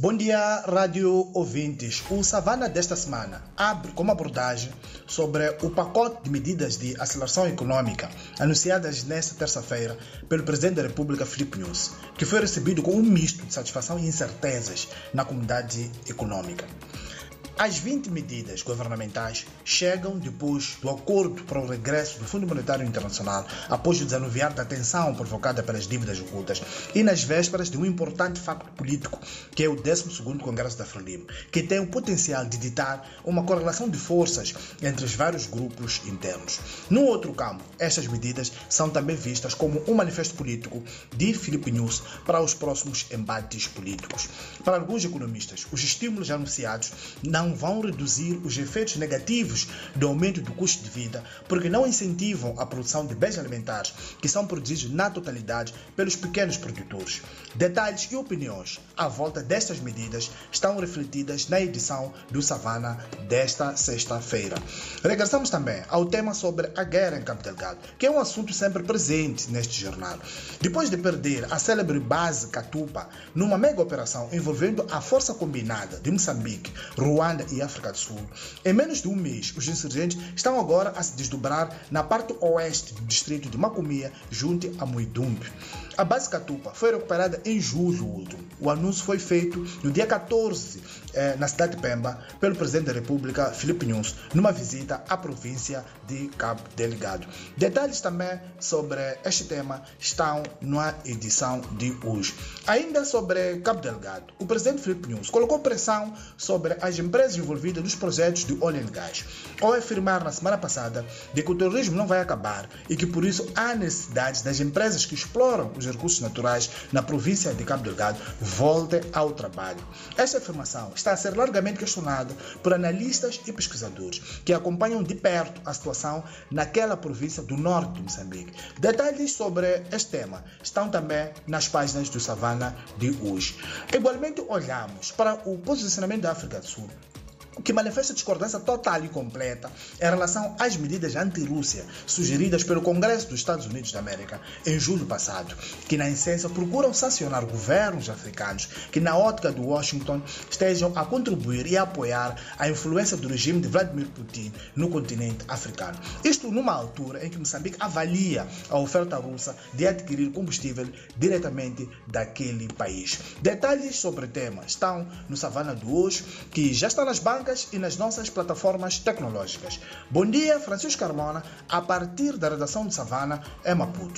Bom dia, rádio ouvintes. O Savana desta semana abre como abordagem sobre o pacote de medidas de aceleração econômica anunciadas nesta terça-feira pelo Presidente da República, Filipe Nunes, que foi recebido com um misto de satisfação e incertezas na comunidade econômica. As 20 medidas governamentais chegam depois do acordo para o regresso do Fundo Monetário Internacional, após o desanuviar da tensão provocada pelas dívidas ocultas e nas vésperas de um importante facto político, que é o 12º Congresso da Frelimo, que tem o potencial de ditar uma correlação de forças entre os vários grupos internos. No outro campo, estas medidas são também vistas como um manifesto político de Filipe Nunes para os próximos embates políticos. Para alguns economistas, os estímulos anunciados não não vão reduzir os efeitos negativos do aumento do custo de vida, porque não incentivam a produção de bens alimentares que são produzidos na totalidade pelos pequenos produtores. Detalhes e opiniões à volta destas medidas estão refletidas na edição do Savana desta sexta-feira. Regressamos também ao tema sobre a guerra em Cabo Delgado, que é um assunto sempre presente neste jornal. Depois de perder a célebre base Catupa numa mega operação envolvendo a Força Combinada de Moçambique, Ruanda E África do Sul. Em menos de um mês, os insurgentes estão agora a se desdobrar na parte oeste do distrito de Macomia, junto a Muidumbe. A base Catupa foi recuperada em julho último. O anúncio foi feito no dia 14, eh, na cidade de Pemba, pelo presidente da República, Filipe Nunes, numa visita à província de Cabo Delgado. Detalhes também sobre este tema estão na edição de hoje. Ainda sobre Cabo Delgado, o presidente Filipe Nunes colocou pressão sobre as empresas envolvidas nos projetos de óleo e gás, ao afirmar na semana passada de que o terrorismo não vai acabar e que por isso há necessidade das empresas que exploram os recursos naturais na província de Cabo Delgado voltem ao trabalho. Esta afirmação está a ser largamente questionada por analistas e pesquisadores que acompanham de perto a situação naquela província do norte de Moçambique. Detalhes sobre este tema estão também nas páginas do Savana de hoje. Igualmente, olhamos para o posicionamento da África do Sul que manifesta discordância total e completa em relação às medidas anti-Rússia sugeridas pelo Congresso dos Estados Unidos da América em julho passado, que na essência procuram sancionar governos africanos que, na ótica de Washington, estejam a contribuir e a apoiar a influência do regime de Vladimir Putin no continente africano. Isto numa altura em que Moçambique avalia a oferta russa de adquirir combustível diretamente daquele país. Detalhes sobre o tema estão no Savana de hoje, que já está nas bancas e nas nossas plataformas tecnológicas. Bom dia, Francisco Carmona, a partir da redação de Savana, em Maputo.